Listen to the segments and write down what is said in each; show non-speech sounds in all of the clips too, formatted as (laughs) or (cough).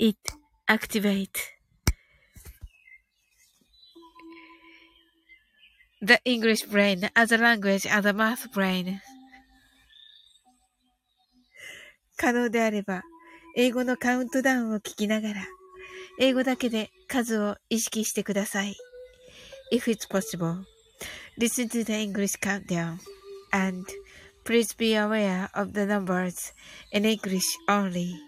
It activate the English brain as a language as a math brain. 可能であれば、英語のカウントダウンを聞きながら、英語だけで数を意識してください。If it's possible, listen to the English countdown and please be aware of the numbers in English only.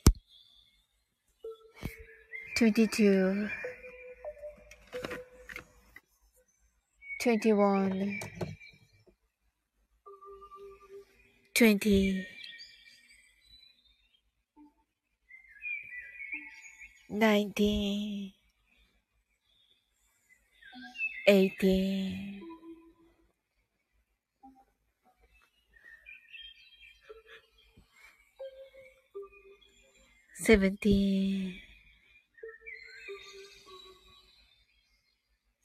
22 21 20 19 18 17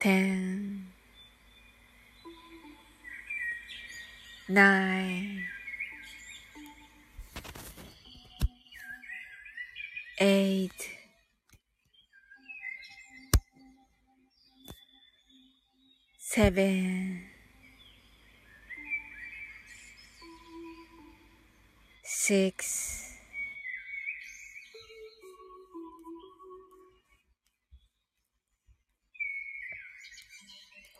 10 9 8 7 6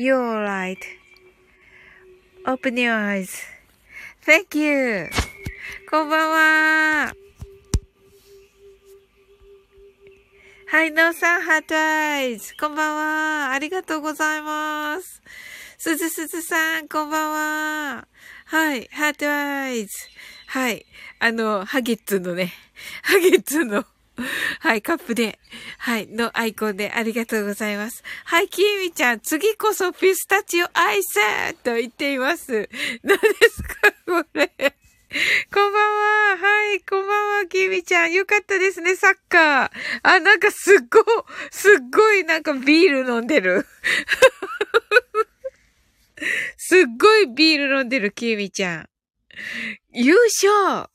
You're alright. Open your eyes. Thank you. こんばんは。はい、のさん、 heart eyes。こんばんは。ありがとうございます。すずすずさん、こんばんは。はい、 heart eyes。はい。あの、ハゲッツのね、ハゲッツの (laughs) はい、カップで、はい、のアイコンでありがとうございます。はい、キーミちゃん、次こそピスタチオアイスと言っています。(laughs) 何ですかこれ。(laughs) こんばんは。はい、こんばんは、キーミちゃん。よかったですね、サッカー。あ、なんかすっご、すっごいなんかビール飲んでる。すっごいビール飲んでる、キーミちゃん。優勝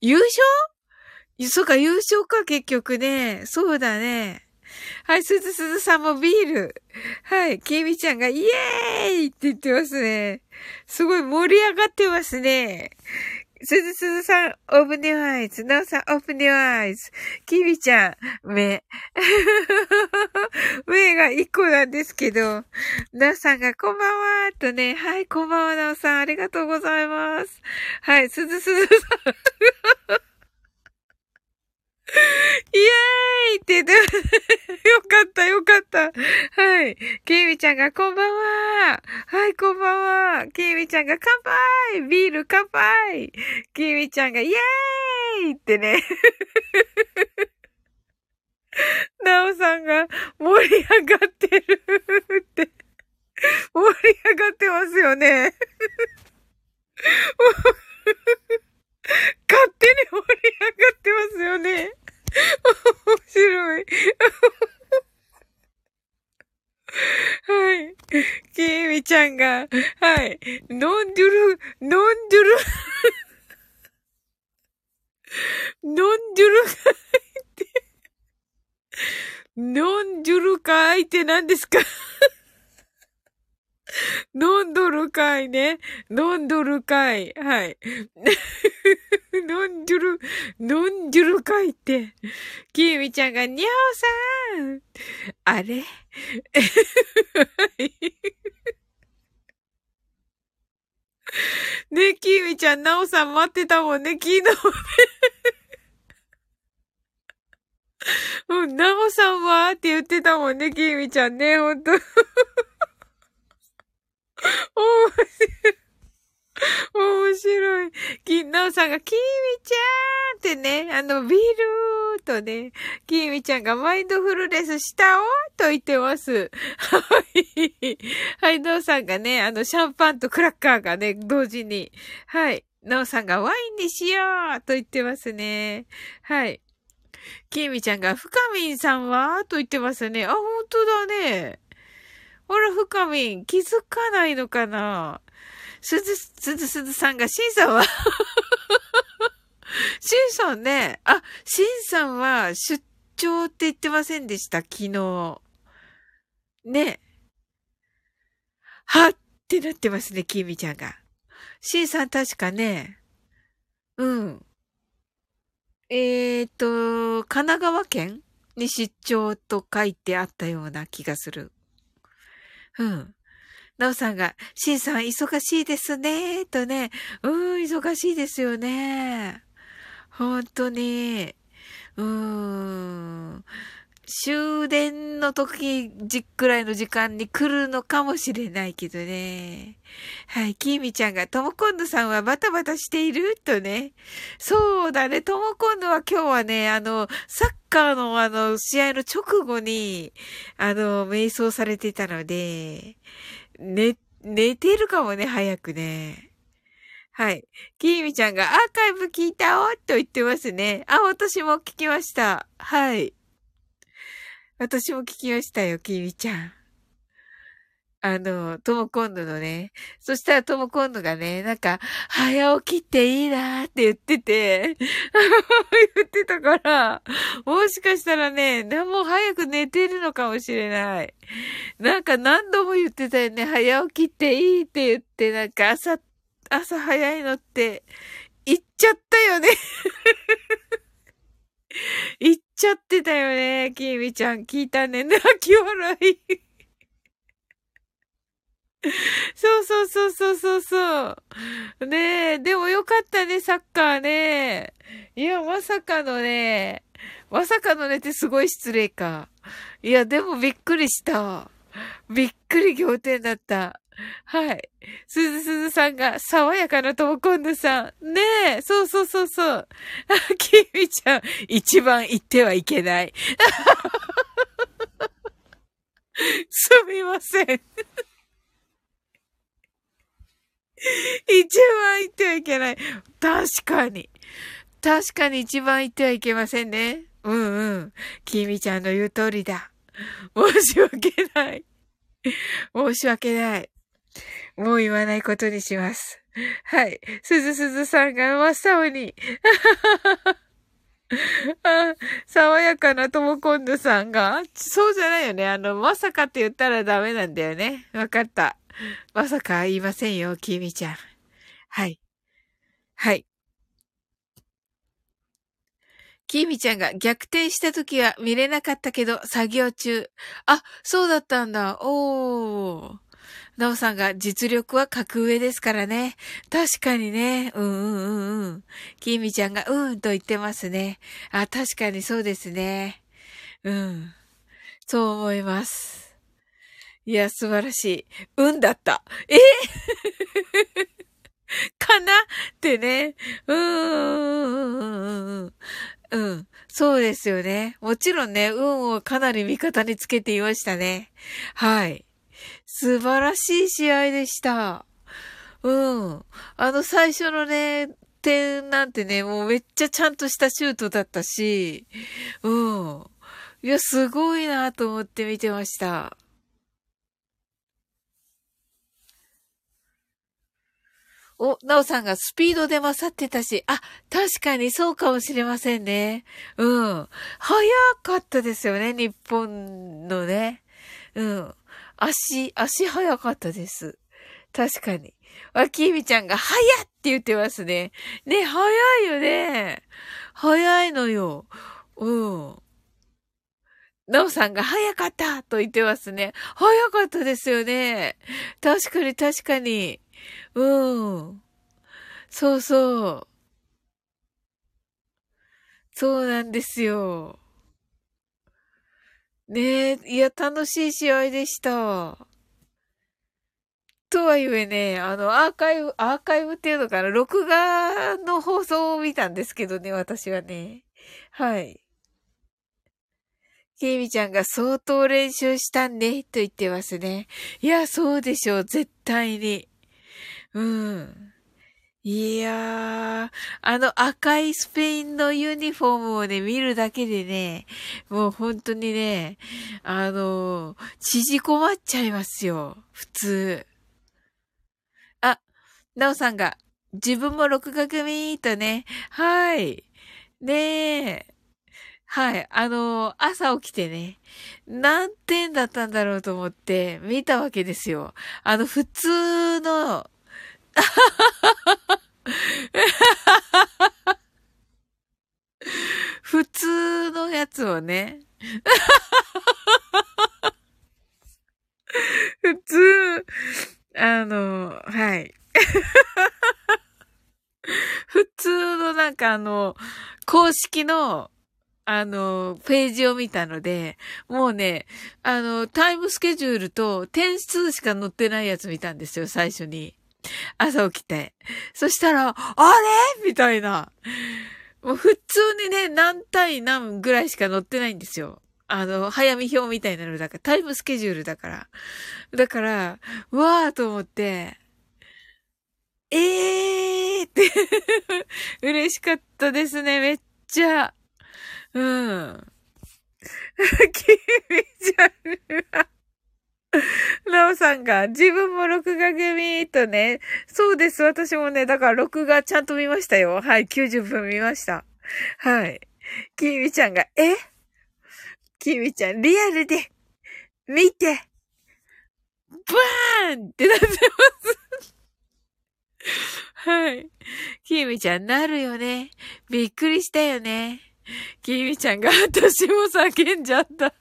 優勝？そうか、優勝か、結局ね。そうだね。はい、すずすずさんもビール。はい、きみちゃんがイエーイって言ってますね。すごい盛り上がってますね。すずすずさん、オープニュアイズ。なおさん、オープニューアイズ。きみちゃん、目。(laughs) 目が一個なんですけど、なおさんが、こんばんはとね、はい、こんばんは、なおさん、ありがとうございます。はい、すずすずさん。(laughs) イエーイって言って、(laughs) よかったよかった。はい。ケイミちゃんがこんばんは。はい、こんばんは。ケイミちゃんが乾杯ビール乾杯ケイミちゃんがイエーイってね。(laughs) ナオさんが盛り上がってるって。盛り上がってますよね。勝手に盛り上がってますよね。面白い。はい。きーみちゃんが、はい。ノンドゥル、ノンドゥル、ノンドゥル会って、ノンドゥル会って何ですか？飲んどるかいね。飲んどるかい。はい。(laughs) 飲んじゅる、飲んじゅるかいって。きみちゃんが、にゃおさんあれ？(laughs) ねきみちゃん、なおさん待ってたもんね、昨日ね。うん、なおさんはって言ってたもんね、きみちゃんね、ほんと。面白い。(laughs) 面白い。き、なおさんが、きみちゃんってね、あの、ビールとね、きみちゃんがマインドフルネスしたおと言ってます。はい。はい、なおさんがね、あの、シャンパンとクラッカーがね、同時に。はい。なおさんがワインにしようと言ってますね。はい。きみちゃんが、深みんさんは？と言ってますね。あ、本当だね。ほら、深みん、気づかないのかなすず、すずすずさんが、しんさんは (laughs) しんさんね、あ、しんさんは出張って言ってませんでした、昨日。ね。はってなってますね、きみちゃんが。しんさん確かね、うん。えーと、神奈川県に出張と書いてあったような気がする。うん。なおさんが、しんさん忙しいですね、とね。うん、忙しいですよね。本当に。うーん。終電の時じくらいの時間に来るのかもしれないけどね。はい、きーみちゃんが、ともこんぬさんはバタバタしている？とね。そうだね、ともこんぬは今日はね、あの、サッカーのあの、試合の直後に、あの、瞑想されてたので、寝、寝てるかもね、早くね。はい。きーみちゃんがアーカイブ聞いたおと言ってますね。あ、私も聞きました。はい。私も聞きましたよ、きみちゃん。あの、ともこんぬのね。そしたらともこんぬがね、なんか、早起きっていいなーって言ってて、(laughs) 言ってたから、もしかしたらね、何も早く寝てるのかもしれない。なんか何度も言ってたよね。早起きっていいって言って、なんか朝、朝早いのって言っちゃったよね (laughs) 言っちゃってたよね、きみちゃん。聞いたね。泣き笑い。(laughs) そうそうそうそうそうそう。ねえ、でもよかったね、サッカーね。いや、まさかのね、まさかのねってすごい失礼か。いや、でもびっくりした。びっくり仰天だった。はい。すずすずさんが、爽やかなともこんぬさん。ねえ、そうそうそうそう。(laughs) きみちゃん、一番言ってはいけない。(laughs) すみません。(laughs) 一番言ってはいけない。確かに。確かに一番言ってはいけませんね。うんうん。きみちゃんの言う通りだ。申し訳ない。申し訳ない。もう言わないことにします。はい。すずすずさんが真っ青に。(laughs) あ、爽やかなともこんぬさんが、そうじゃないよね。あの、まさかって言ったらダメなんだよね。わかった。(laughs) まさか言いませんよ、きみちゃん。はい。はい。きみちゃんが逆転した時は見れなかったけど、作業中。あ、そうだったんだ。おー。なおさんが実力は格上ですからね。確かにね。うんうんうんうん。きみちゃんがうんと言ってますね。あ、確かにそうですね。うん。そう思います。いや、素晴らしい。うんだった。え？(laughs) かな？ってね。うーん、うん、うん、うん。うん。そうですよね。もちろんね、運をかなり味方につけていましたね。はい。素晴らしい試合でした。うん。あの最初のね、点なんてね、もうめっちゃちゃんとしたシュートだったし、うん。いや、すごいなと思って見てました。お、なおさんがスピードで勝ってたし、あ、確かにそうかもしれませんね。うん。早かったですよね、日本のね。うん。足、足早かったです。確かに。あきみちゃんが、早って言ってますね。ね、早いよね。早いのよ。うん。なおさんが早かったと言ってますね。早かったですよね。確かに確かに。うん。そうそう。そうなんですよ。ねえ、いや、楽しい試合でした。とはいえね、あの、アーカイブ、アーカイブっていうのかな、録画の放送を見たんですけどね、私はね。はい。ケイミちゃんが相当練習したんね、と言ってますね。いや、そうでしょう、絶対に。うん。いやー、あの赤いスペインのユニフォームをね、見るだけでね、もう本当にね、あの、縮こまっちゃいますよ。普通。あ、なおさんが、自分も録画組とね、はい。ねえ。はい。あの、朝起きてね、何点だったんだろうと思って見たわけですよ。あの、普通の、(laughs) 普通のやつをね。(laughs) 普通、あの、はい。(laughs) 普通のなんかあの、公式の、あの、ページを見たので、もうね、あの、タイムスケジュールと点数しか載ってないやつ見たんですよ、最初に。朝起きて。そしたら、あれ？みたいな。もう普通にね、何対何ぐらいしか載ってないんですよ。あの、早見表みたいなのだから、タイムスケジュールだから。だから、わーと思って、ええーって (laughs) 嬉しかったですね、めっちゃ。うん。きみちゃん (laughs) なおさんが、自分も録画組とね、そうです。私もね、だから録画ちゃんと見ましたよ。はい、90分見ました。はい。きみちゃんが、え？きみちゃん、リアルで、見て、バーンってなってます。(laughs) はい。きみちゃん、なるよね。びっくりしたよね。きみちゃんが、私も叫んじゃった。は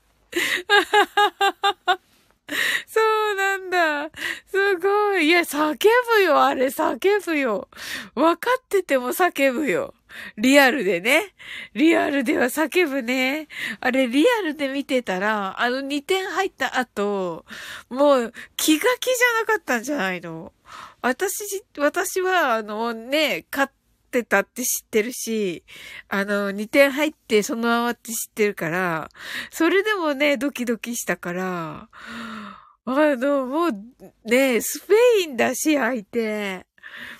ははは (laughs) そうなんだ。すごい。いや、叫ぶよ、あれ、叫ぶよ。分かってても叫ぶよ。リアルでね。リアルでは叫ぶね。あれ、リアルで見てたら、あの2点入った後、もう気が気じゃなかったんじゃないの私、私は、あのね、勝ってたって知ってるし、あの、2点入ってそのままって知ってるから、それでもね、ドキドキしたから、あの、もう、ね、スペインだし、相手。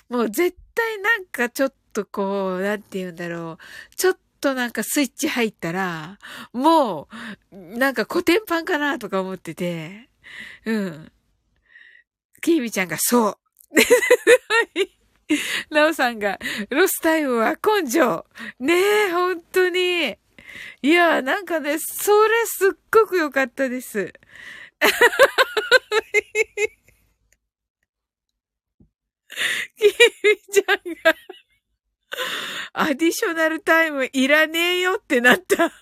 もう絶対なんかちょっとこう、なんて言うんだろう。ちょっとなんかスイッチ入ったら、もう、なんか古典版かなとか思ってて。うん。キーミちゃんがそう。ナオさんが、ロスタイムは根性。ねえ、本当に。いや、なんかね、それすっごく良かったです。(laughs) キミちゃんが、アディショナルタイムいらねえよってなった。確か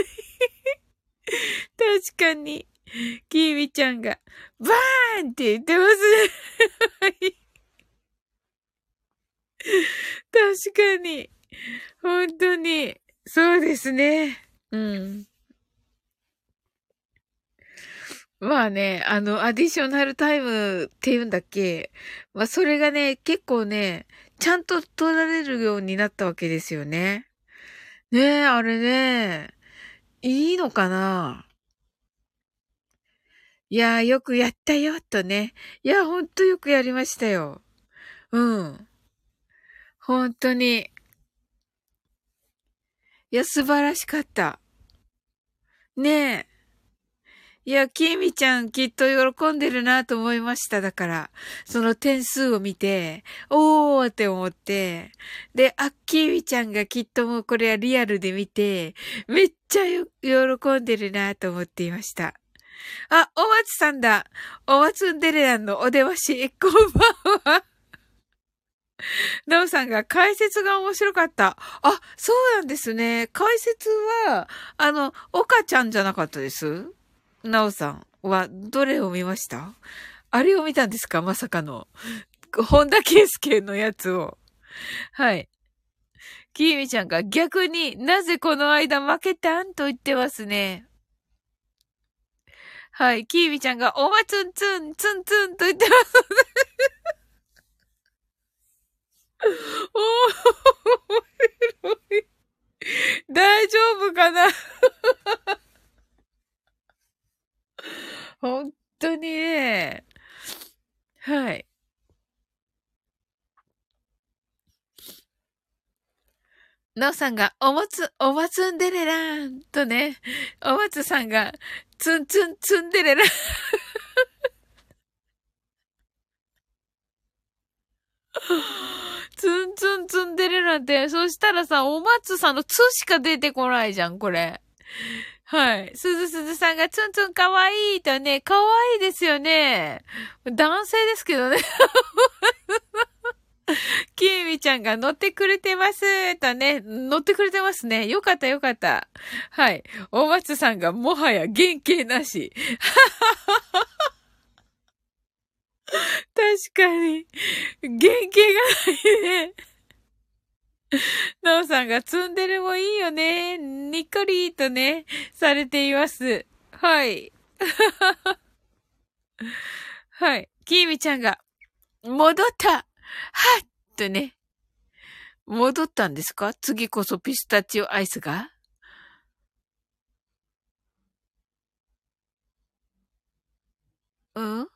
に。確かに。(laughs) キーミちゃんが、バーンって言ってますね。確かに。本当に。そうですね。うん。まあね、あの、アディショナルタイムって言うんだっけまあ、それがね、結構ね、ちゃんと取られるようになったわけですよね。ねえ、あれね、いいのかないやー、よくやったよ、とね。いや、ほんとよくやりましたよ。うん。本当に。いや、素晴らしかった。ねえ。いや、きみちゃんきっと喜んでるなと思いました。だから、その点数を見て、おーって思って、で、あ、きみちゃんがきっともうこれはリアルで見て、めっちゃ喜んでるなと思っていました。(laughs) あ、お松さんだ。お松んでれらんのお出まし、こんばんは。なおさんが解説が面白かった。あ、そうなんですね。解説は、あの、岡ちゃんじゃなかったです？なおさんはどれを見ました？あれを見たんですか？まさかの。本田圭佑のやつを。はい。きーみちゃんが逆になぜこの間負けたんと言ってますね。はい。きーみちゃんがおまつんつん、つんつんと言ってます。おー、面白い。大丈夫かな本当にね。はい。なおさんが、おもつ、おまつんでれらーんとね、おまつさんが、つんつんつんでれら (laughs) ん。ツンツンツンデレランって、そしたらさ、お松さんのツしか出てこないじゃん、これ。はい。すずすずさんがツンツンかわいいとね、かわいいですよね。男性ですけどね。きーみちゃんが乗ってくれてますとね、乗ってくれてますね。よかったよかった。はい。お松さんがもはや原型なし。(laughs) 確かに。原型がないね。なおさんがツンデレもいいよね。にっこりとね、されています。はい。(laughs) はい。きーみちゃんが、戻ったはっとね。戻ったんですか？次こそピスタチオアイスが？うん？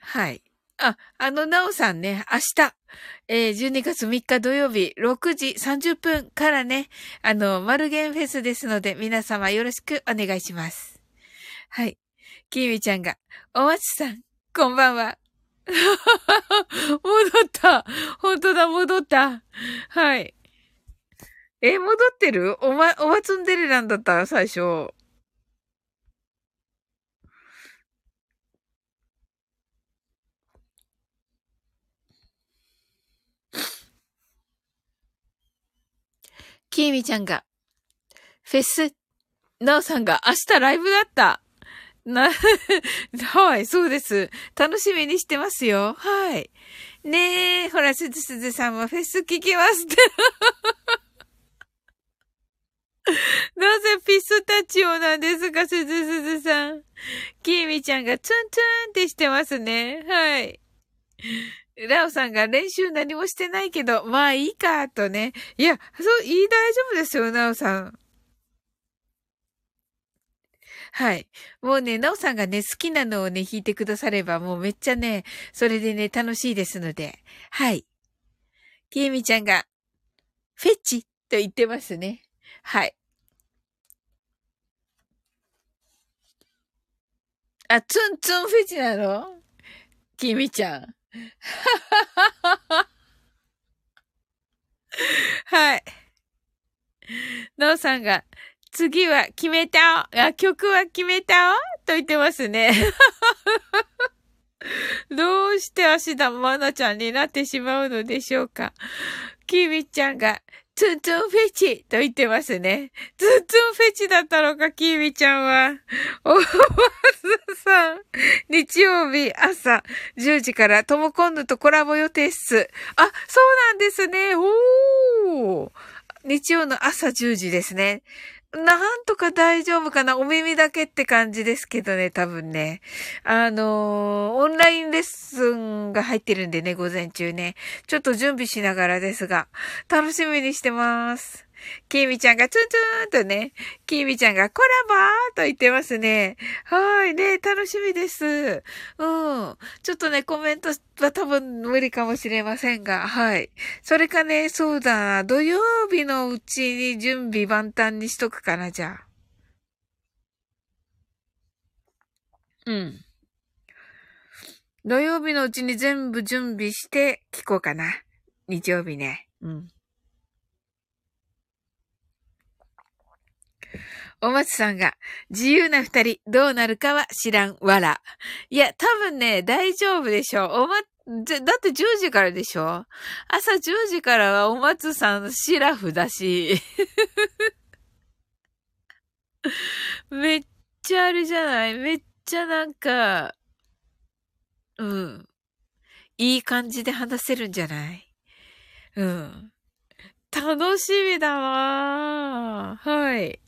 はい。あ、あの、なおさんね、明日、えー、12月3日土曜日6時30分からね、あの、マルゲンフェスですので、皆様よろしくお願いします。はい。きみちゃんが、おまちさん、こんばんは。(laughs) 戻った。本当だ、戻った。はい。え、戻ってる？おま、おまつんでれなんだった、最初。きーみちゃんが、フェス、なおさんが明日ライブだった。な、(laughs) はい、そうです。楽しみにしてますよ。はい。ねえ、ほら、すずすずさんもフェス聞きますって。(laughs) なぜピスタチオなんですか、すずすずさん。きーみちゃんがツンツンってしてますね。はい。ラオさんが練習何もしてないけど、まあいいか、とね。いや、そう、いい大丈夫ですよ、ラオさん。はい。もうね、なおさんがね、好きなのをね、弾いてくだされば、もうめっちゃね、それでね、楽しいですので。はい。きえみちゃんが、フェチと言ってますね。はい。あ、ツンツンフェチなの？きみちゃん。はい。(laughs) なおさんが、次は決めたあ、曲は決めたと言ってますね。(laughs) どうして足田愛菜ちゃんになってしまうのでしょうか。キミちゃんが、ツンツンフェチと言ってますね。ツンツンフェチだったのか、キミちゃんは。おばさん、日曜日朝10時からトモコンヌとコラボ予定っす。あ、そうなんですね。おー。日曜の朝10時ですね。なんとか大丈夫かな？お耳だけって感じですけどね、多分ね。あのー、オンラインレッスンが入ってるんでね、午前中ね。ちょっと準備しながらですが、楽しみにしてます。きみちゃんがツンツンとね、きみちゃんがコラボーと言ってますね。はい、ね、楽しみです。うん。ちょっとね、コメントは多分無理かもしれませんが、はい。それかね、そうだ、土曜日のうちに準備万端にしとくかな、じゃあ。うん。土曜日のうちに全部準備して聞こうかな。日曜日ね。うん。(laughs) お松さんが、自由な二人、どうなるかは知らん、わら。いや、多分ね、大丈夫でしょう。おま、だって10時からでしょ朝10時からはお松さんシラフだし。(laughs) めっちゃあれじゃない？めっちゃなんか、うん。いい感じで話せるんじゃない？うん。楽しみだわはい。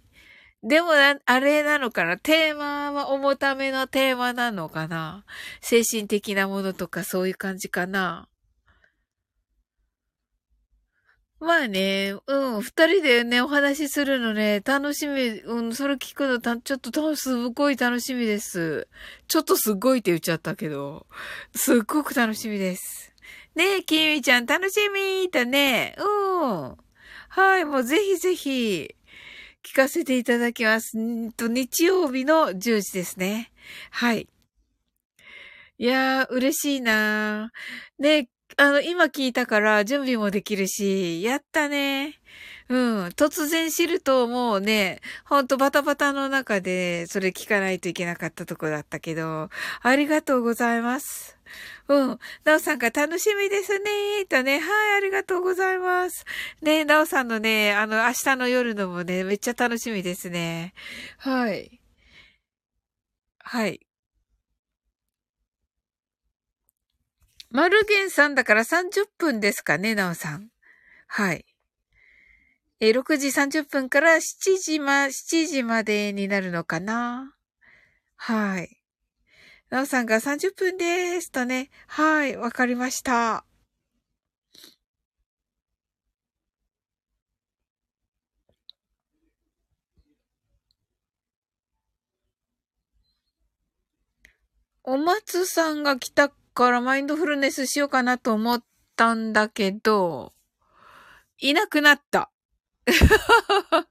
でもあれなのかな？テーマは重ためのテーマなのかな？精神的なものとかそういう感じかな？まあね、うん、二人でね、お話しするのね、楽しみ、うん、それ聞くのた、ちょっと、すごい楽しみです。ちょっとすごいって言っちゃったけど、すっごく楽しみです。ねえ、きみちゃん楽しみとね、うん。はい、もうぜひぜひ、聞かせていただきます。んと、日曜日の10時ですね。はい。いやー、嬉しいなー。ね、あの、今聞いたから準備もできるし、やったね。うん。突然知るともうね、ほんとバタバタの中でそれ聞かないといけなかったとこだったけど、ありがとうございます。うん。なおさんが楽しみですね。とね。はい、ありがとうございます。ねなおさんのね、あの、明日の夜のもね、めっちゃ楽しみですね。はい。はい。マルゲンさんだから30分ですかね、なおさん。はい。え、6時30分から7時ま、7時までになるのかなはい。なおさんが30分ですとね。はい、わかりました。お松さんが来たからマインドフルネスしようかなと思ったんだけど、いなくなった。(laughs)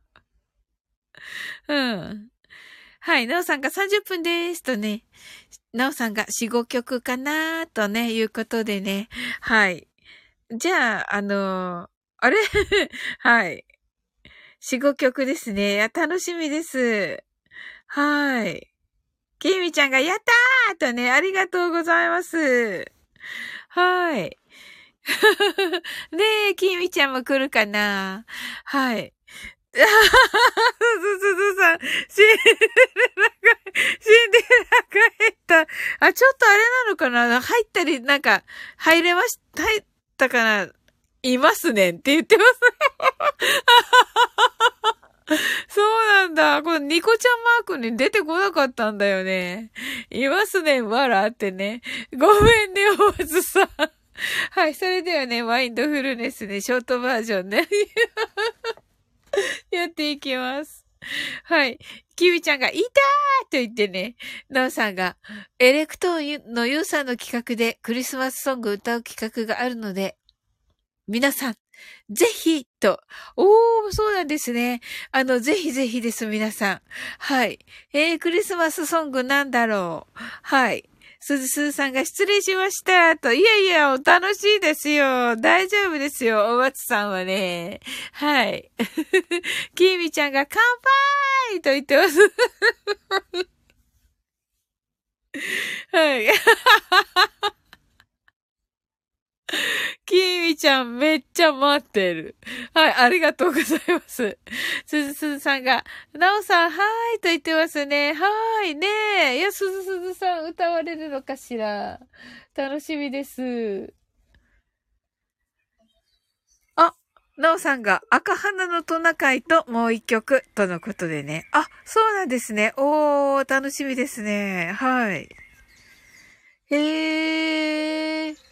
うん。はい、なおさんが30分ですとね。なおさんが4、5曲かなーとね、いうことでね。はい。じゃあ、あのー、あれ？(laughs) はい。4、5曲ですね。や、楽しみです。はい。きみちゃんが、やったーとね、ありがとうございます。はい。(laughs) ねえ、きみちゃんも来るかな？はい。すずずさん、シンデレラが、シンデレラが減った。あ、ちょっとあれなのかな？入ったり、なんか、入れまし、入ったかな？いますねんって言ってます。(laughs) そうなんだ。このニコちゃんマークに出てこなかったんだよね。いますねん、わらってね。ごめんね、おまずさん。はい、それではね、マインドフルネスね、ショートバージョンね。(laughs) やっていきます。はい。キビちゃんが、いたーと言ってね、ナオさんが、エレクトーンのユーさんの企画でクリスマスソング歌う企画があるので、皆さん、ぜひ、と。おー、そうなんですね。あの、ぜひぜひです、皆さん。はい。えー、クリスマスソングなんだろう。はい。すずすずさんが失礼しました。と、いやいや、お楽しいですよ。大丈夫ですよ。お松さんはね。はい。(laughs) きみちゃんが乾杯と言ってます。(laughs) はい。(laughs) きーみちゃんめっちゃ待ってる。はい、ありがとうございます。すずすずさんが、なおさん、はーいと言ってますね。はーい、ねえ。いや、すずすずさん歌われるのかしら。楽しみです。あ、なおさんが赤花のトナカイともう一曲とのことでね。あ、そうなんですね。おー、楽しみですね。はい。へー。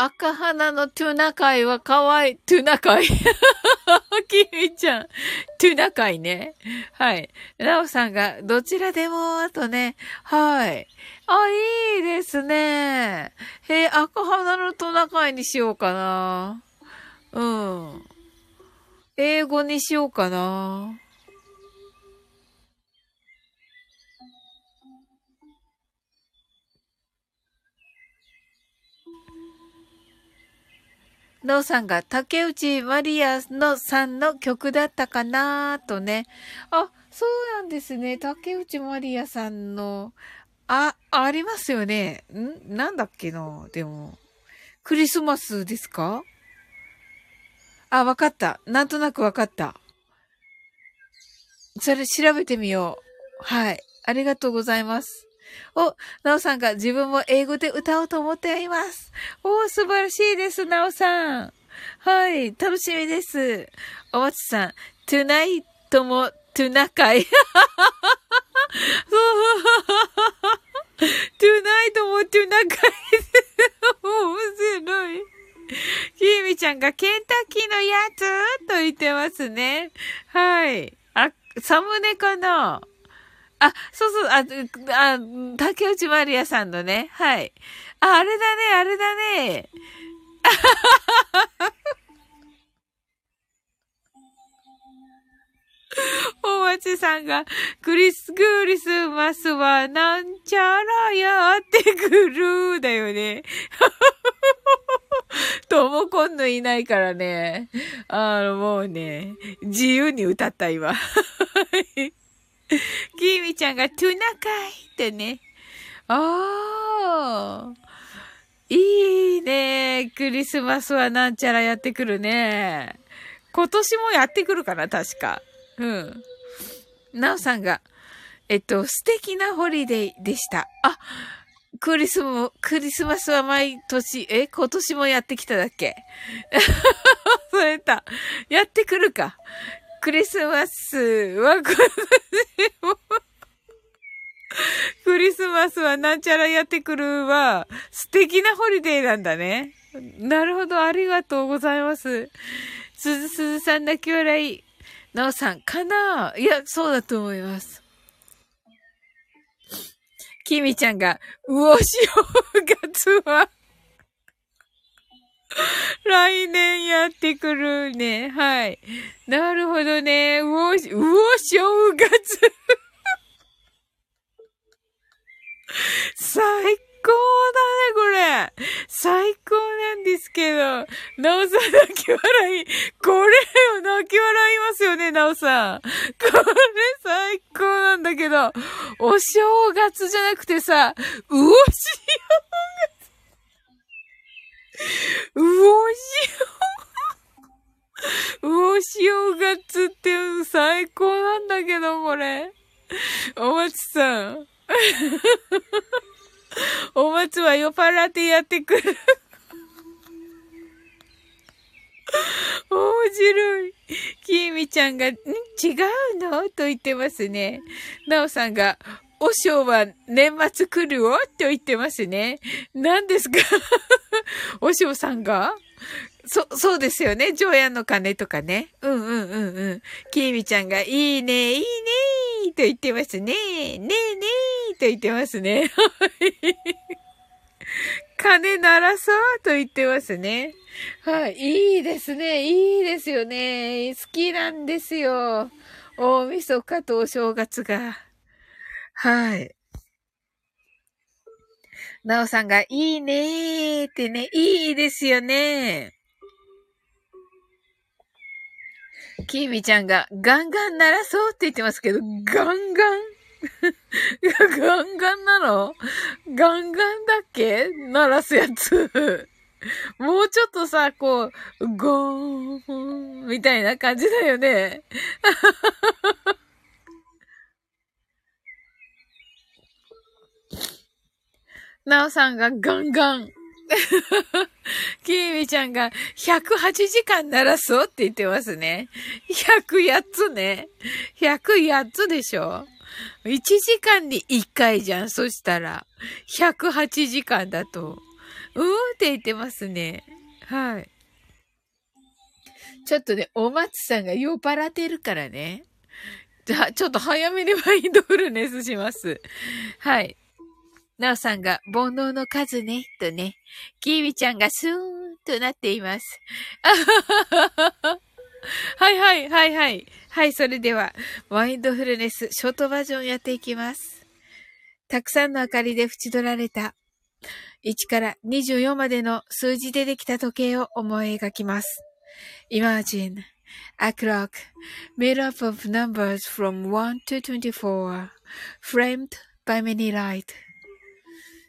赤花のトゥナカイは可愛い。トゥナカイ。(laughs) キミちゃん。トゥナカイね。はい。ナオさんが、どちらでも、あとね。はい。あ、いいですね。へえ、赤花のトナカイにしようかな。うん。英語にしようかな。ノーさんが竹内マリアのさんの曲だったかなとね。あ、そうなんですね。竹内マリアさんの、あ、ありますよね。ん？なんだっけな？でも。クリスマスですか？あ、わかった。なんとなくわかった。それ調べてみよう。はい。ありがとうございます。お、なおさんが自分も英語で歌おうと思っています。お、素晴らしいです、なおさん。はい、楽しみです。お松さん、tonight も tonight そう。tonight (laughs) も tonight (laughs) 面白い。きみちゃんがケンタッキーのやつ？と言ってますね。はい。あ、サムネかな？あ、そうそう、あ、あ、竹内まりやさんのね。はい。あ、あれだね、あれだね。(laughs) おまちさんが、クリス、クリスマスはなんちゃらやってくるだよね。(laughs) ともこんのいないからね。あの、もうね、自由に歌った今。(laughs) きみちゃんがトゥナカイってね。ああ。いいね。クリスマスはなんちゃらやってくるね。今年もやってくるかな、確か。うん。なおさんが、えっと、素敵なホリデーでした。あ、クリスも、クリスマスは毎年、え、今年もやってきただっけ？(laughs) それた。やってくるか。クリスマスはクリスマスはなんちゃらやってくるは素敵なホリデーなんだね。なるほど、ありがとうございます。すずすずさん泣き笑い。なおさん、かないや、そうだと思います。きみちゃんが、うおしおがつは来年やってくるね。はい。なるほどね。うお、うお正月。最高だね、これ。最高なんですけど。なおさん泣き笑い。これよ、泣き笑いますよね、なおさん。これ最高なんだけど。お正月じゃなくてさ、うおしお月。うおしお、うお正月って最高なんだけど、これ。お松さん。(laughs) お松は酔っ払ってやってくる。(laughs) 面白い。きみちゃんが、ん？違うの？と言ってますね。なおさんが、おしょうは年末来るよと言ってますね。何ですか？(laughs) おしょうさんが？そ、そうですよね。ジョヤの鐘とかね。うんうんうんうん。きーみちゃんが、いいね、いいねと言ってますね。ねえねえと言ってますね。鐘鳴らそうと言ってますね。はい。いいですね。いいですよね。好きなんですよ。大晦日とお正月が。はい。なおさんが、いいねーってね、いいですよねー。きーみちゃんが、ガンガン鳴らそうって言ってますけど、ガンガン？(laughs) ガンガンなの？ガンガンだっけ？鳴らすやつ。もうちょっとさ、こう、ゴーンみたいな感じだよね。(laughs) なおさんがガンガン。きーみちゃんが108時間鳴らそうって言ってますね。108つね。108つでしょ ?1 時間に1回じゃん。そしたら。108時間だと。うーって言ってますね。はい。ちょっとね、お松さんが酔っ払ってるからね。じゃあ、ちょっと早めにマインドフルネスします。はい。なおさんが、煩悩の数ね、とね、きーみちゃんがスーンとなっています。(laughs) はいはい、はいはい。はい、それでは、マインドフルネス、ショートバージョンやっていきます。たくさんの明かりで縁取られた、1から24までの数字でできた時計を思い描きます。Imagine a clock made up of numbers from 1 to 24, framed by many light.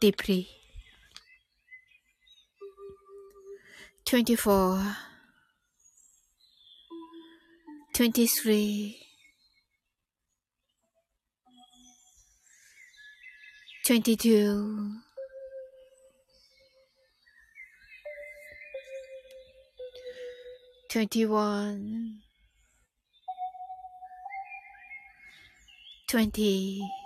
deeply. 24 23 22 21 20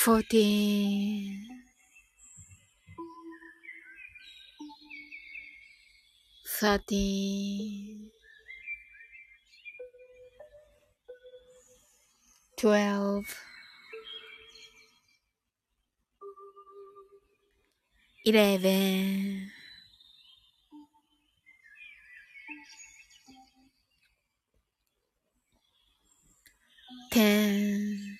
fourteen, thirteen, twelve, eleven, ten,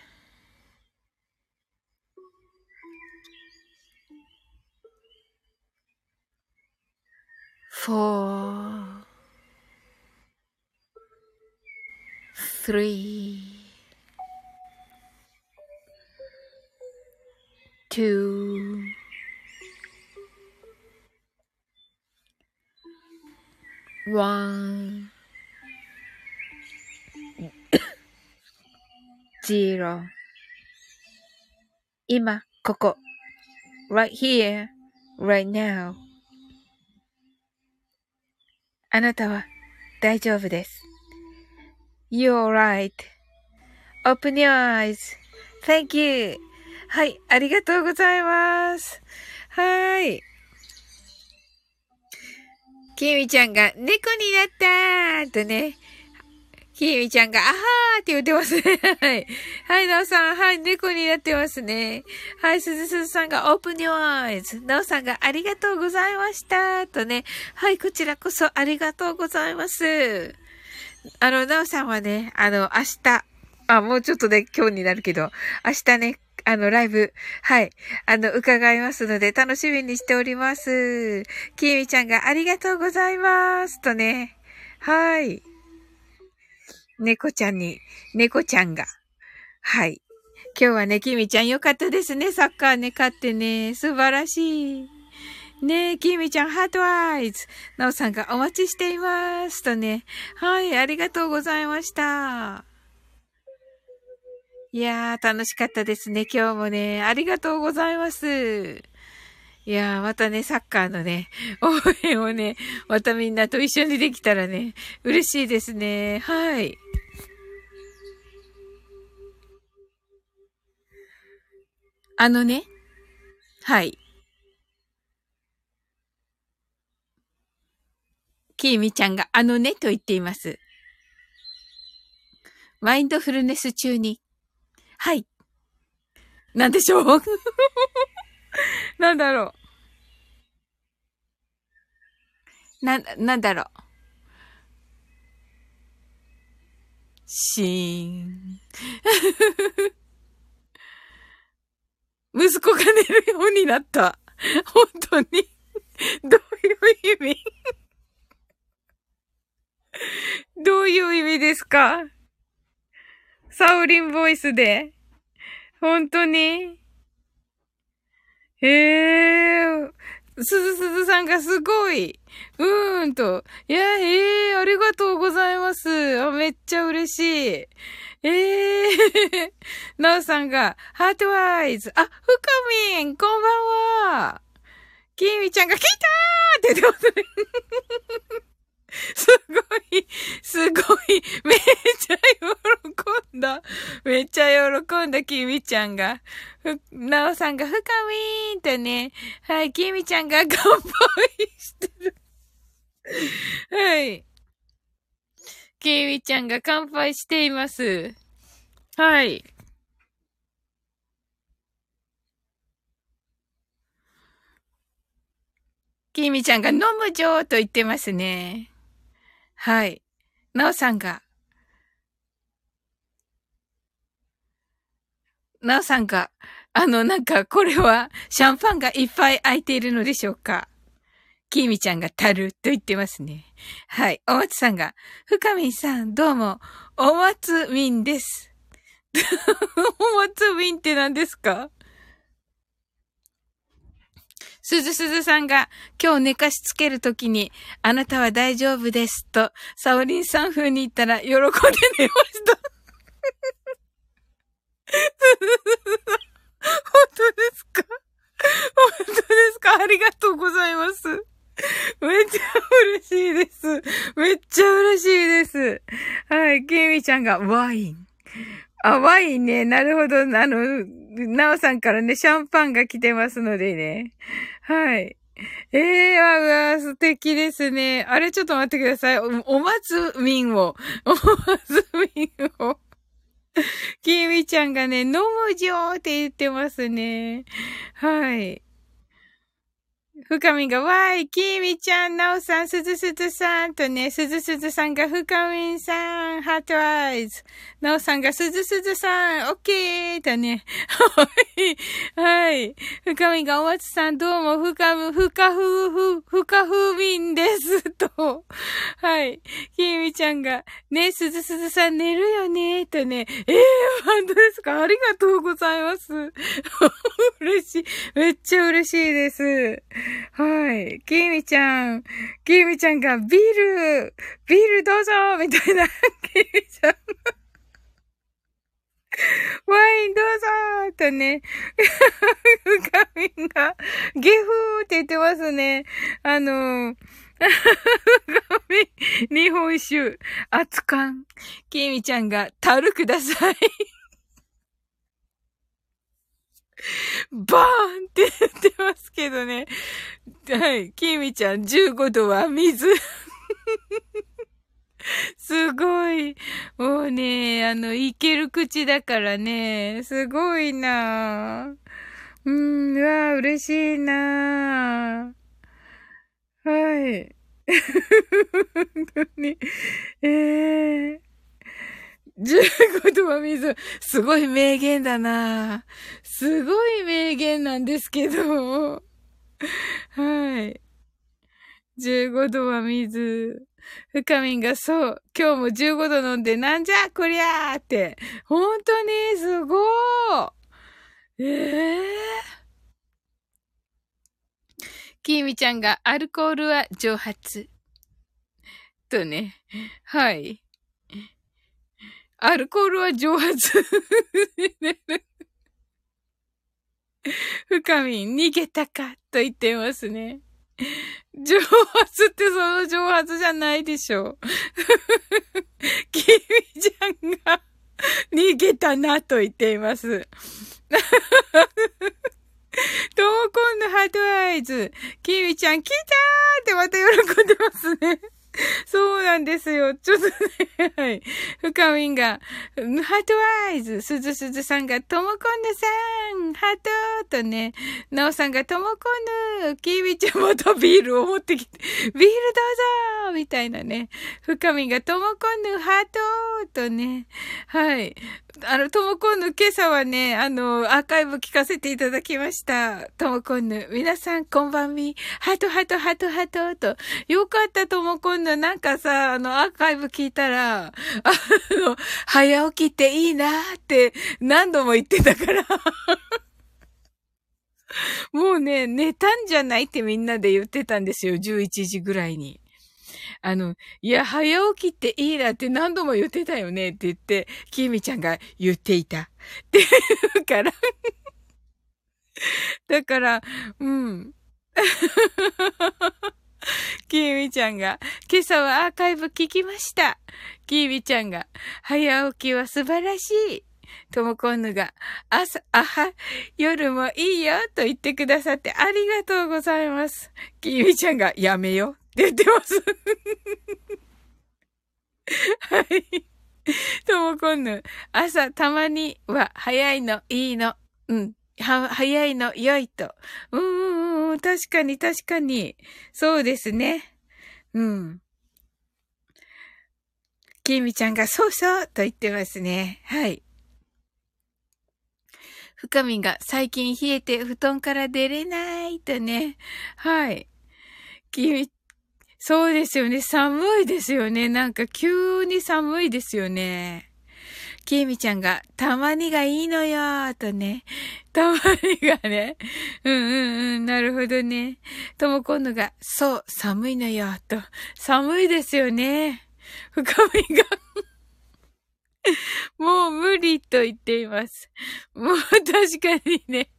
four, three, two, one, (coughs) zero. 今、ここ。right here, right now. あなたは大丈夫です。You're right.Open your eyes.Thank you. はい、ありがとうございます。はい。きみちゃんが猫になったーとね。きみちゃんが、あはーって言ってますね。はい。はい、なおさん、はい、猫になってますね。はい、すずすずさんが、オープニュアイズ。なおさんが、ありがとうございました。とね。はい、こちらこそありがとうございます。あの、なおさんはね、あの、明日、あ、もうちょっとで今日になるけど、明日ね、あの、ライブ、はい、あの、伺いますので、楽しみにしております。きえみちゃんがありがとうございます。とね、はい。猫ちゃんに、猫ちゃんが、はい。今日はね、きみちゃんよかったですね。サッカーね、勝ってね。素晴らしい。ねえ、きみちゃん、ハートアイズ。なおさんがお待ちしています。とね。はい、ありがとうございました。いやー、楽しかったですね、今日もね。ありがとうございます。いやー、またね、サッカーのね、応援をね、またみんなと一緒にできたらね、嬉しいですね。はい。あのね、はい。きーみちゃんがあのねと言っています。マインドフルネス中に。はい。なんでしょう？なんだろう？な、なんだろう？しーん。息子が寝るようになった。本当に。どういう意味？どういう意味ですか？サウリンボイスで。本当に？へえすずすずさんがすごい。うーんと。いや、ええー、ありがとうございます。あめっちゃ嬉しい。ええー、(laughs) なおさんが、ハートワイズ。あ、ふかみん、こんばんは。きみちゃんが、来たーって言ってます。(laughs) すごい、すごい、めっちゃ喜んだ。めっちゃ喜んだ、きみちゃんが。ふ、なおさんが、ふかみーんってね。はい、きみちゃんが乾杯してる。はい。きみちゃんが乾杯しています。はい。きみちゃんが飲むじょーと言ってますね。はい。なおさんが、なおさんが、あの、なんか、これは、シャンパンがいっぱい空いているのでしょうか？きみちゃんがたると言ってますね。はい。お松さんが、深みさん、どうも、お松みんです。(laughs) お松みんって何ですか？すずすずさんが今日寝かしつけるときに、あなたは大丈夫ですと、サオリンさん風に言ったら喜んで寝ました。(laughs) 本当ですか？本当ですか？ありがとうございます。嬉しいです。めっちゃ嬉しいです。はい、ケイミちゃんがワイン。あ、ワインね。なるほど。あの、なおさんからね、シャンパンが来てますのでね。はい。ええー、あ、うわ、素敵ですね。あれ、ちょっと待ってください。お、お松んを、お松んを。きみちゃんがね、飲むじょーって言ってますね。はい。深みが、わい、きみちゃん、なおさん、すずすずさんとね、すずすずさんが、深みんさん、ハートアイズ。なおさんが、すずすずさん、オッケーとね。はい。はい。深みが、お松さん、どうも、深む、深ふふ、深ふみんです。と。はい。きみちゃんが、ね、すずすずさん寝るよね。とね。ええー、本当ですか？ありがとうございます。(laughs) 嬉しい。めっちゃ嬉しいです。はい。きみちゃん。きみちゃんが、ビールビールどうぞみたいな。(laughs) きみちゃん。ワインどうぞーとね、深みんが、ゲフーって言ってますね。あのー、日本酒、熱燗。きみちゃんが、樽ください。バーンって言ってますけどね。はい。きみちゃん、15度は水。(laughs) すごい。もうね、あの、いける口だからね、すごいなうん、うわ嬉しいなはい。(laughs) 本当に。ええー。15度は水。すごい名言だなすごい名言なんですけど。はい。15度は水。(laughs) 深みんがそう、今日も15度飲んでなんじゃこりゃーって。本当にすごーええー。きみちゃんがアルコールは蒸発。とね。はい。アルコールは蒸発。深みん、逃げたかと言ってますね。(laughs) 蒸発ってその蒸発じゃないでしょ。(laughs) キミちゃんが逃げたなと言っています。トーコンのハートアイズ。キミちゃん来たーってまた喜んでますね。(laughs) そうなんですよ。ちょっとね、はい。深みんが、ハートワイズ、すずすずさんが、ともこんぬさん、ハートとね、なおさんが、ともこんぬ、きびちゃんまたビールを持ってきて、ビールどうぞみたいなね。深みんが、ともこんぬ、ハートとね、はい。あの、ともこんぬ、今朝はね、あの、アーカイブ聞かせていただきました。ともこんぬ、皆さん、こんばんみ、ハート、ハート、ハート、ハート、と。よかった、ともこんぬ、なんかさ、あの、アーカイブ聞いたら、あの、早起きっていいなーって何度も言ってたから (laughs) もうね、寝たんじゃないってみんなで言ってたんですよ。11時ぐらいに。あの、いや、早起きっていいなって何度も言ってたよねって言って、きみちゃんが言っていた。って言うからだから、うん。(laughs) (laughs) きーみちゃんが、今朝はアーカイブ聞きました。きーみちゃんが、早起きは素晴らしい。ともこんぬが、朝、あは、夜もいいよと言ってくださってありがとうございます。きーみちゃんが、やめよって言ってます。はい。ともこんぬ、朝たまには早いのいいの。うん。は、早いの良いと。うーん、確かに確かに。そうですね。うん。きみちゃんがそうそうと言ってますね。はい。深みが最近冷えて布団から出れないとね。はい。きみ、そうですよね。寒いですよね。なんか急に寒いですよね。きえみちゃんが、たまにがいいのよとね。たまにがね。うんうんうん、なるほどね。とも今度が、そう、寒いのよと。寒いですよね。深みがもう無理と言っています。もう確かにね。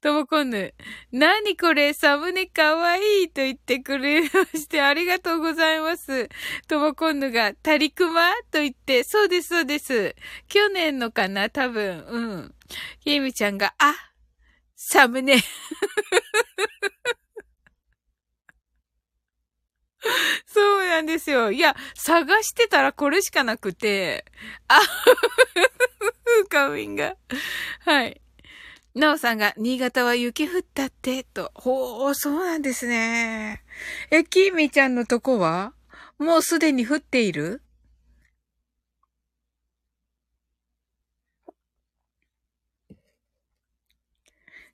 ともこんぬ、何これ、サムネかわいいと言ってくれましてありがとうございます。ともこんぬが、たりくまと言って、そうです、そうです。去年のかな多分、うん。ひみちゃんが、あ、サムネ。(laughs) そうなんですよ。いや、探してたらこれしかなくて、あ、(laughs) カウィンが。はい。なおさんが、新潟は雪降ったって、と。ほう、そうなんですね。え、きみちゃんのとこは？もうすでに降っている？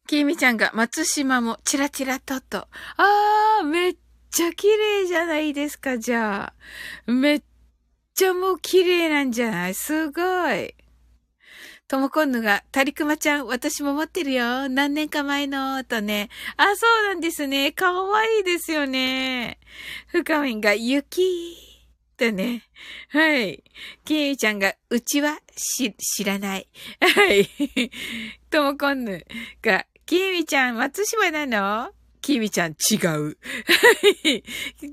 きみちゃんが松島もチラチラとと。あー、めっちゃ綺麗じゃないですか、じゃあ。めっちゃもう綺麗なんじゃない？すごい。ともこんぬが、たりくまちゃん、私も持ってるよ。何年か前の、とね。あ、そうなんですね。かわいいですよね。ふかみんが、雪。とね。はい。きみちゃんが、うちは、し、知らない。はい。ともこんぬが、きみちゃん、松島なの？きみちゃん、違う。はい。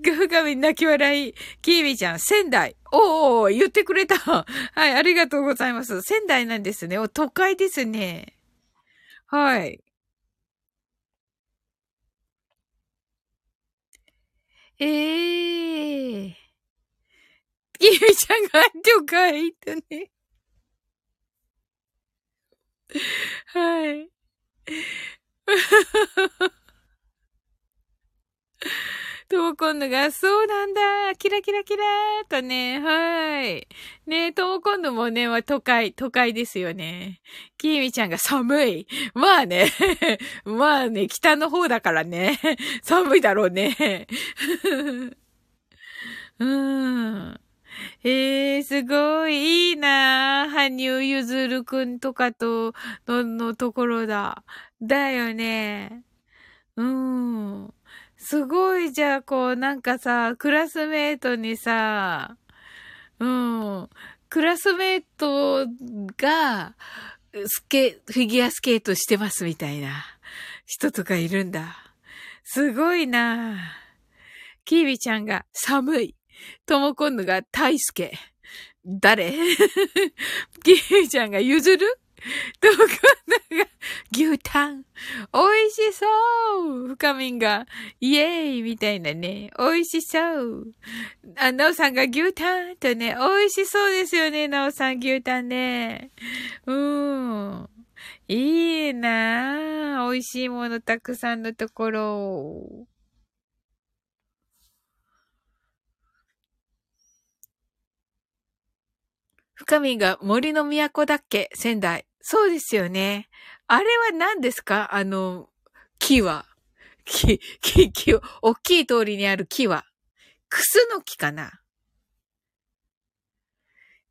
深み泣き笑い。きみちゃん、仙台。おー、言ってくれた。はい、ありがとうございます。仙台なんですね。お、都会ですね。はい。ええー。きみちゃんが都会とね。はい。ともこんぬが、そうなんだキラキラキラーとね、はい。ねともこんぬもね、都会、都会ですよね。きみちゃんが寒い。まあね、(laughs) まあね、北の方だからね、(laughs) 寒いだろうね。(laughs) うーん。ええー、すごい、いいな羽生結弦くんとかと、の、のところだ。だよね。うん。すごい、じゃあ、こう、なんかさ、クラスメートにさ、うん、クラスメートが、スケ、フィギュアスケートしてますみたいな人とかいるんだ。すごいなキービちゃんが寒い。ともこんぬが大輔。誰？キービちゃんが譲 (laughs) る？(laughs) どこが牛タン。美味しそう深みんが、イエーイみたいなね。美味しそう。あ、なおさんが牛タンとね、美味しそうですよね、なおさん牛タンね。うん。いいなぁ。美味しいものたくさんのところ。深みが森の都だっけ？仙台。そうですよね。あれは何ですか？あの、木は。(laughs) 木、木、木、大きい通りにある木は。クスの木かな？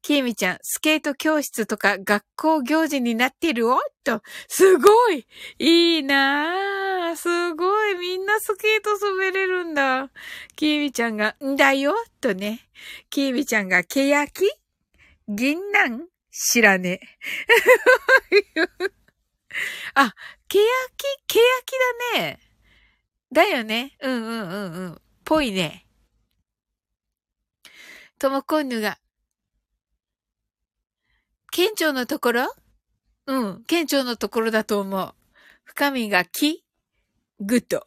きーみちゃん、スケート教室とか学校行事になってる？おっと、すごいいいなぁすごいみんなスケート滑れるんだ。きーみちゃんが、んだよ？とね。きーみちゃんが、けやき銀杏？知らねえ。(laughs) あ、けやき、けやきだね。だよね。うんうんうんうん。ぽいね。ともこんぬが。県庁のところ？うん。県庁のところだと思う。深みがきグッド。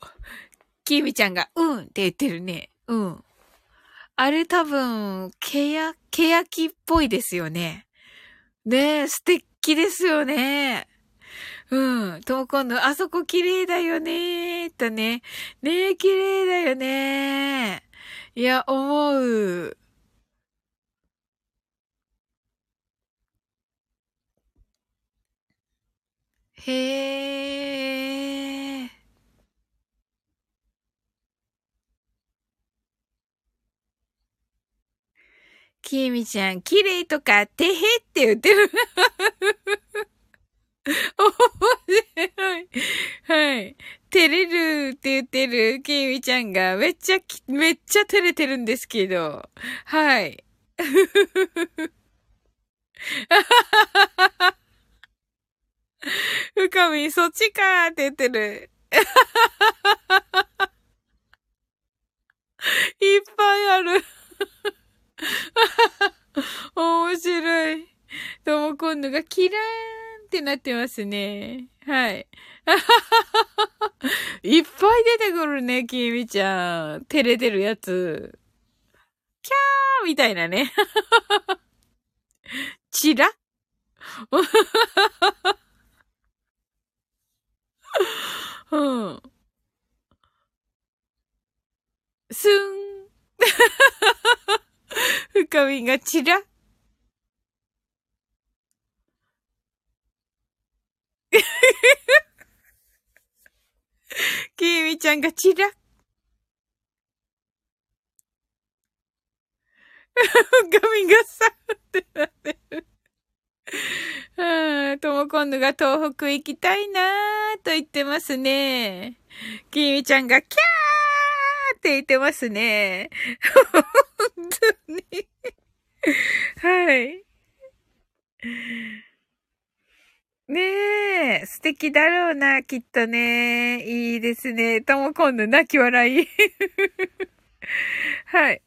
きみちゃんが、うんって言ってるね。うん。あれ多分、けや、けやきっぽいですよね。ねえ、素敵ですよね。うん。とも今度、あそこ綺麗だよねーとね。ねえ、綺麗だよねいや、思う。へえ。きみちゃん、綺麗とか、てへって言ってる。(laughs) 面白い。はい。照れるって言ってるきみちゃんがめっちゃ、めっちゃ照れてるんですけど。はい。深み、そっちかーって言ってる。いっぱいある。(laughs) 面白い。とも今度がキラーンってなってますね。はい。(laughs) いっぱい出てくるね、きみちゃん。照れてるやつ。キャーみたいなね。(laughs) チラ？うん。すん。深みがちら。(laughs) きみちゃんがちら。深みがさってなってる。とも今度が東北行きたいなーと言ってますね。きみちゃんがキャーって言ってますね。本当に。はい。ねえ、素敵だろうな、きっとね。いいですね。とも今度泣き笑い。(laughs) はい。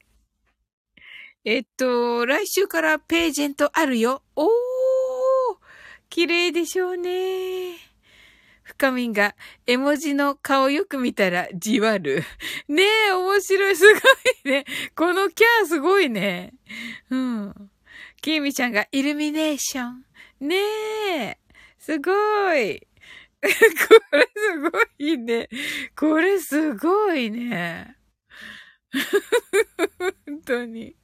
えっと、来週からページェントあるよ。おー綺麗でしょうね。深みんが、絵文字の顔よく見たらじわる。ねえ、面白い。すごいね。このキャーすごいね。うん。きみちゃんがイルミネーション。ねえ。すごい。これすごいね。これすごいね。本当に。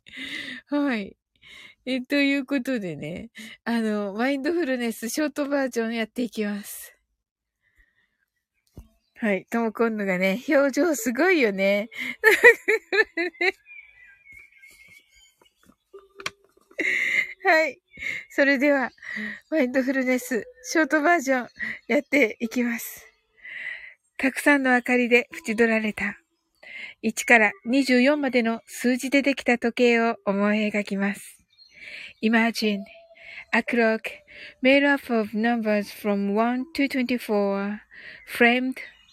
はい。え、ということでね、あの、マインドフルネスショートバージョンやっていきます。はい。ともこんのがね、表情すごいよね。(laughs) はい。それでは、マインドフルネスショートバージョンやっていきます。たくさんの明かりで縁取られた1から24までの数字でできた時計を思い描きます。Imagine a clock made up of numbers from 1 to 24, framed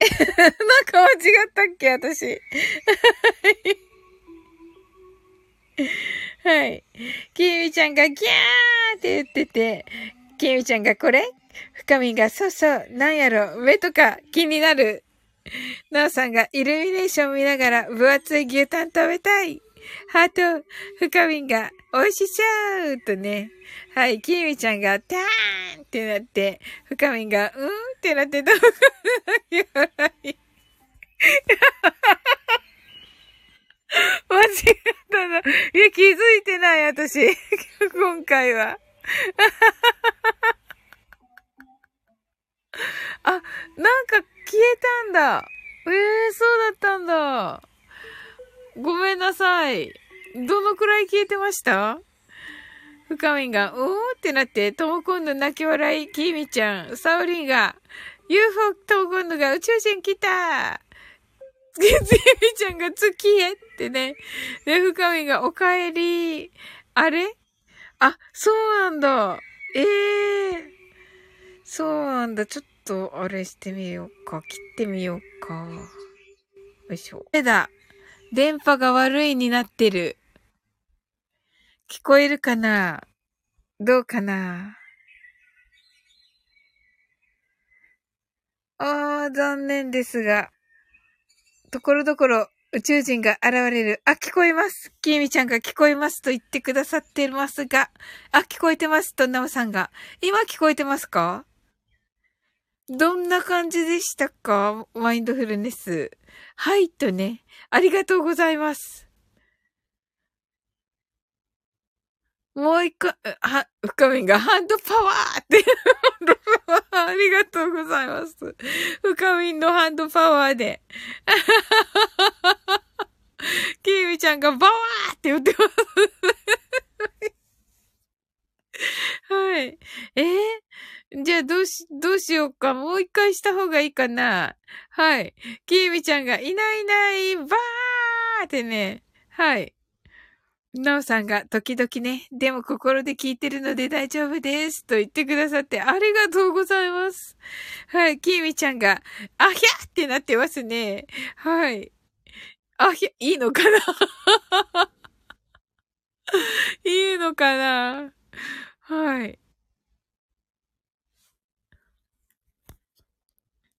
なんか間違ったっけ私。(laughs) はい。きみちゃんがギャーって言ってて、きみちゃんがこれ？深みがそうそう、なんやろ、目とか気になる。なおさんがイルミネーション見ながら分厚い牛タン食べたい。ハート、深みが美味しそうとね。はい、きみちゃんがターンってなって、深みがうんってなってた。い。間違ったな。いや、気づいてない、私。今回は。あ、なんか消えたんだ。ええー、そうだったんだ。ごめんなさい。どのくらい消えてました？深みが、うーってなって、とも今度泣き笑い、きみちゃん、サオリンが、UFO とも今度が宇宙人来た (laughs) つみちゃんが月へってね。で、深みがお帰り。あれ？あ、そうなんだ。ええー、そうなんだ。ちょっと、あれしてみようか。切ってみようか。よいしょ。えだ。電波が悪いになってる。聞こえるかな？どうかな？あー、残念ですが。ところどころ宇宙人が現れる。あ、聞こえます。きみちゃんが聞こえますと言ってくださってますが。あ、聞こえてますと、なおさんが。今聞こえてますか？どんな感じでしたか？マインドフルネス。はいとね。ありがとうございます。もう一回、は、深みがハンドパワーってありがとうございます。深みのハンドパワーで。キーミちゃんがバワーって言ってますはい。え？ー、じゃあどうし、どうしようか。もう一回した方がいいかな。はい。キーミちゃんがいないいない、バーってね。はい。なおさんが時々ね、でも心で聞いてるので大丈夫です。と言ってくださってありがとうございます。はい、きーみちゃんが、あひゃってなってますね。はい。あひゃ、いいのかな？(laughs) いいのかな？はい。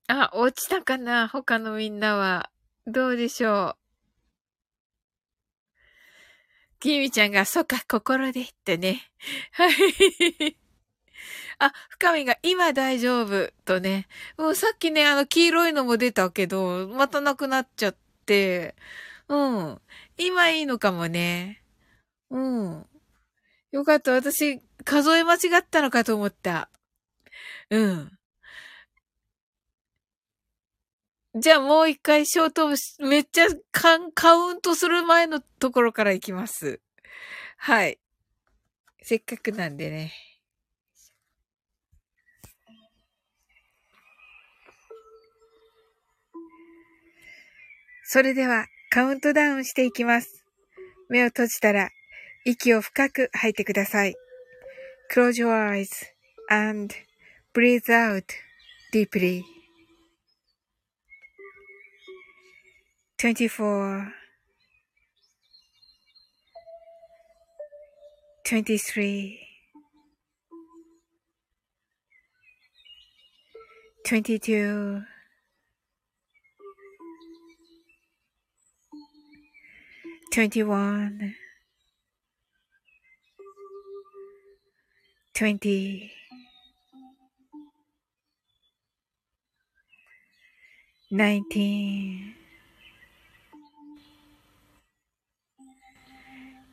あ、落ちたかな？他のみんなは。どうでしょう？きみちゃんが、そっか、心でってね。はい。あ、深みが今大丈夫とね。もうさっきね、あの黄色いのも出たけど、またなくなっちゃって。うん。今いいのかもね。うん。よかった。私、数え間違ったのかと思った。うん。じゃあもう一回ショートめっちゃカウントする前のところから行きます。はい。せっかくなんでね。それではカウントダウンしていきます。目を閉じたら息を深く吐いてください。Close your eyes and breathe out deeply. 24 23 22 21 20 19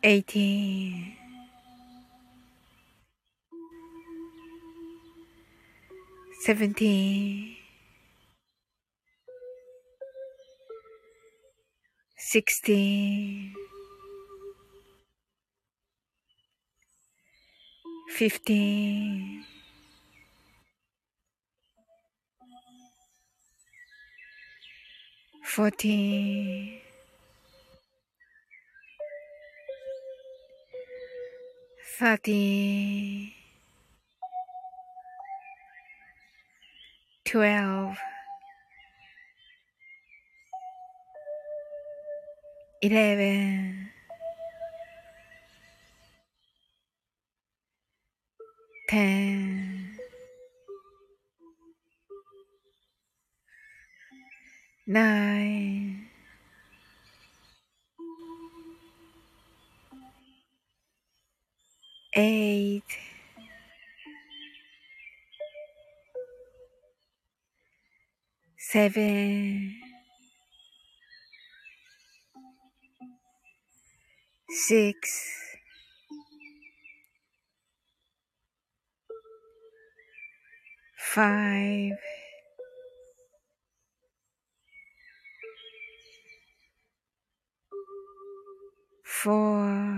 eighteen, seventeen, sixteen, fifteen, fourteen, thirteen, twelve, eleven, ten, nine, eight, seven, six, five, four,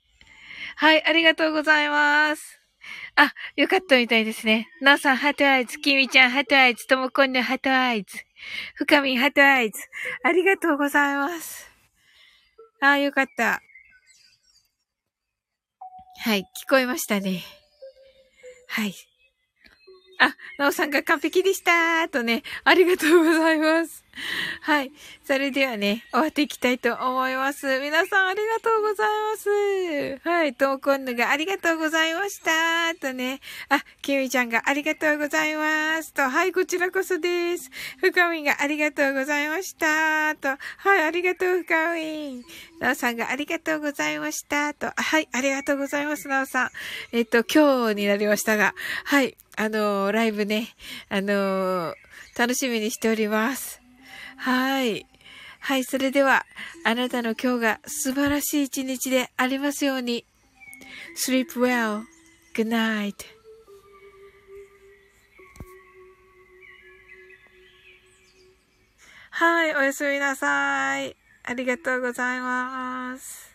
はい、ありがとうございます。あ、よかったみたいですね。なおさん、 heart eyes。きみちゃん、 heart eyes。ともこんぬ heart eyes。ふかみ、ハートアイズ。ありがとうございます。あ、よかった。はい、聞こえましたね。はい。あ、なおさんが完璧でしたとね、ありがとうございます。(laughs) はい。それではね、終わっていきたいと思います。皆さんありがとうございます。はい。ともこんぬがありがとうございました。とね。あ、きみちゃんがありがとうございます。と、はい、こちらこそです。ふかみんがありがとうございました。と、はい、ありがとう、ふかみん。なおさんがありがとうございました。と、はい、ありがとうございます、なおさん。えっと、今日になりましたが、はい、あのーライブね、あのー楽しみにしております。はい。はい、それでは、あなたの今日が素晴らしい一日でありますように。sleep well. Good night. はい、おやすみなさい。ありがとうございます。